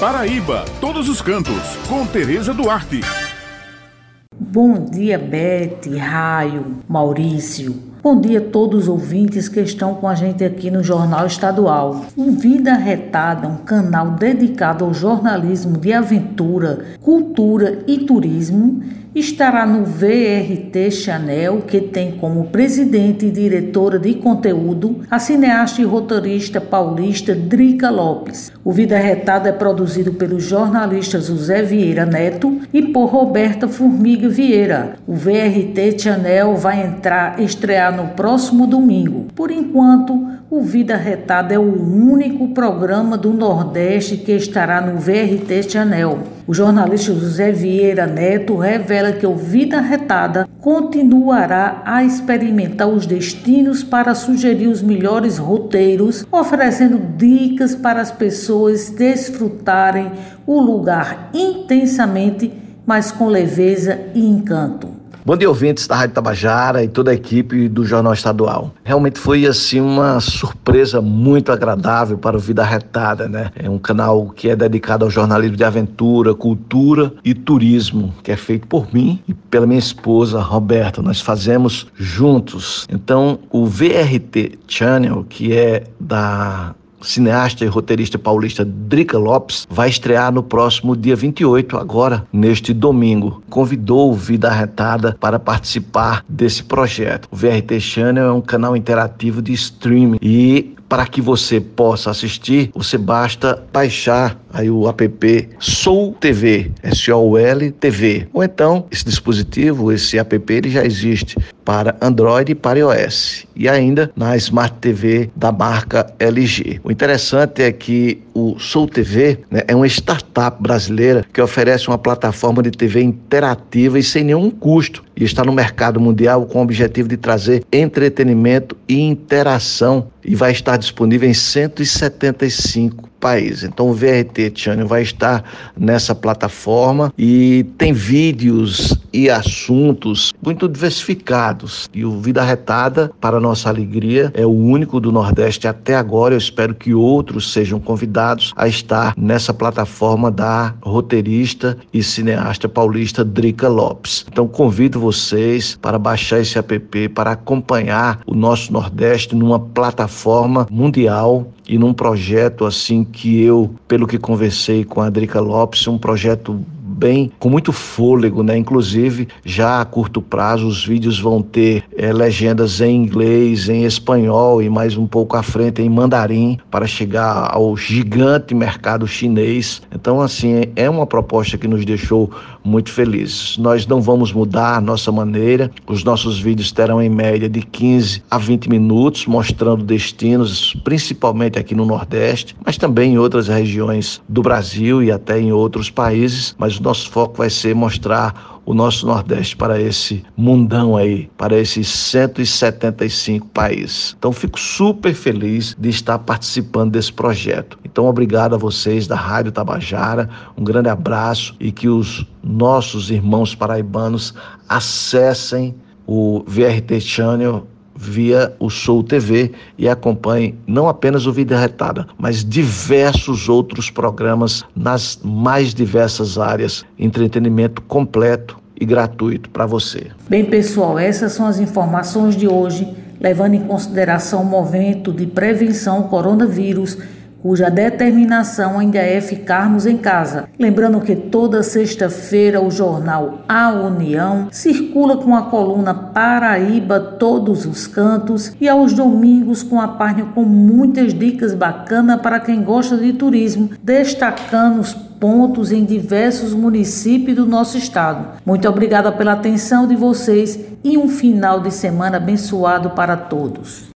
Paraíba, todos os cantos, com Tereza Duarte. Bom dia, Bete, Raio, Maurício. Bom dia a todos os ouvintes que estão com a gente aqui no Jornal Estadual. Um Vida Retada, um canal dedicado ao jornalismo de aventura, cultura e turismo estará no VRT Chanel, que tem como presidente e diretora de conteúdo a cineasta e roteirista paulista Drica Lopes. O Vida Retada é produzido pelo jornalista José Vieira Neto e por Roberta Formiga Vieira. O VRT Chanel vai entrar estrear no próximo domingo. Por enquanto, o Vida Retada é o único programa do Nordeste que estará no VRT Channel. O jornalista José Vieira Neto revela que o Vida Retada continuará a experimentar os destinos para sugerir os melhores roteiros, oferecendo dicas para as pessoas desfrutarem o lugar intensamente, mas com leveza e encanto. Bom dia, ouvintes da Rádio Tabajara e toda a equipe do Jornal Estadual. Realmente foi assim uma surpresa muito agradável para o Vida Retada, né? É um canal que é dedicado ao jornalismo de aventura, cultura e turismo, que é feito por mim e pela minha esposa Roberta. Nós fazemos juntos. Então, o VRT Channel, que é da cineasta e roteirista paulista Drica Lopes, vai estrear no próximo dia 28, agora, neste domingo. Convidou o Vida Retada para participar desse projeto. O VRT Channel é um canal interativo de streaming e para que você possa assistir, você basta baixar aí o app Soul TV, S-O-U-L TV. Ou então, esse dispositivo, esse app, ele já existe para Android e para iOS. E ainda na Smart TV da marca LG. O interessante é que o Soul TV né, é uma startup brasileira que oferece uma plataforma de TV interativa e sem nenhum custo e está no mercado mundial com o objetivo de trazer entretenimento e interação. E vai estar disponível em 175 países. Então o VRT Channel vai estar nessa plataforma e tem vídeos e assuntos muito diversificados. E o Vida Retada, para nossa alegria, é o único do Nordeste até agora. Eu espero que outros sejam convidados a estar nessa plataforma da roteirista e cineasta paulista Drica Lopes. Então convido vocês para baixar esse app para acompanhar o nosso Nordeste numa plataforma mundial e num projeto assim que eu, pelo que conversei com a Drica Lopes, um projeto bem, com muito fôlego, né? Inclusive, já a curto prazo, os vídeos vão ter é, legendas em inglês, em espanhol e mais um pouco à frente em mandarim para chegar ao gigante mercado chinês. Então, assim, é uma proposta que nos deixou muito felizes. Nós não vamos mudar a nossa maneira. Os nossos vídeos terão em média de 15 a 20 minutos, mostrando destinos, principalmente aqui no Nordeste, mas também em outras regiões do Brasil e até em outros países. Mas nosso foco vai ser mostrar o nosso Nordeste para esse mundão aí, para esses 175 países. Então fico super feliz de estar participando desse projeto. Então obrigado a vocês da Rádio Tabajara, um grande abraço e que os nossos irmãos paraibanos acessem o VRT Channel via o Soul TV e acompanhe não apenas o Vida Retada, mas diversos outros programas nas mais diversas áreas, entretenimento completo e gratuito para você. Bem, pessoal, essas são as informações de hoje, levando em consideração o momento de prevenção ao coronavírus cuja determinação ainda é ficarmos em casa. Lembrando que toda sexta-feira o jornal A União circula com a coluna Paraíba Todos os Cantos e aos domingos com a página com muitas dicas bacanas para quem gosta de turismo, destacando os pontos em diversos municípios do nosso estado. Muito obrigada pela atenção de vocês e um final de semana abençoado para todos.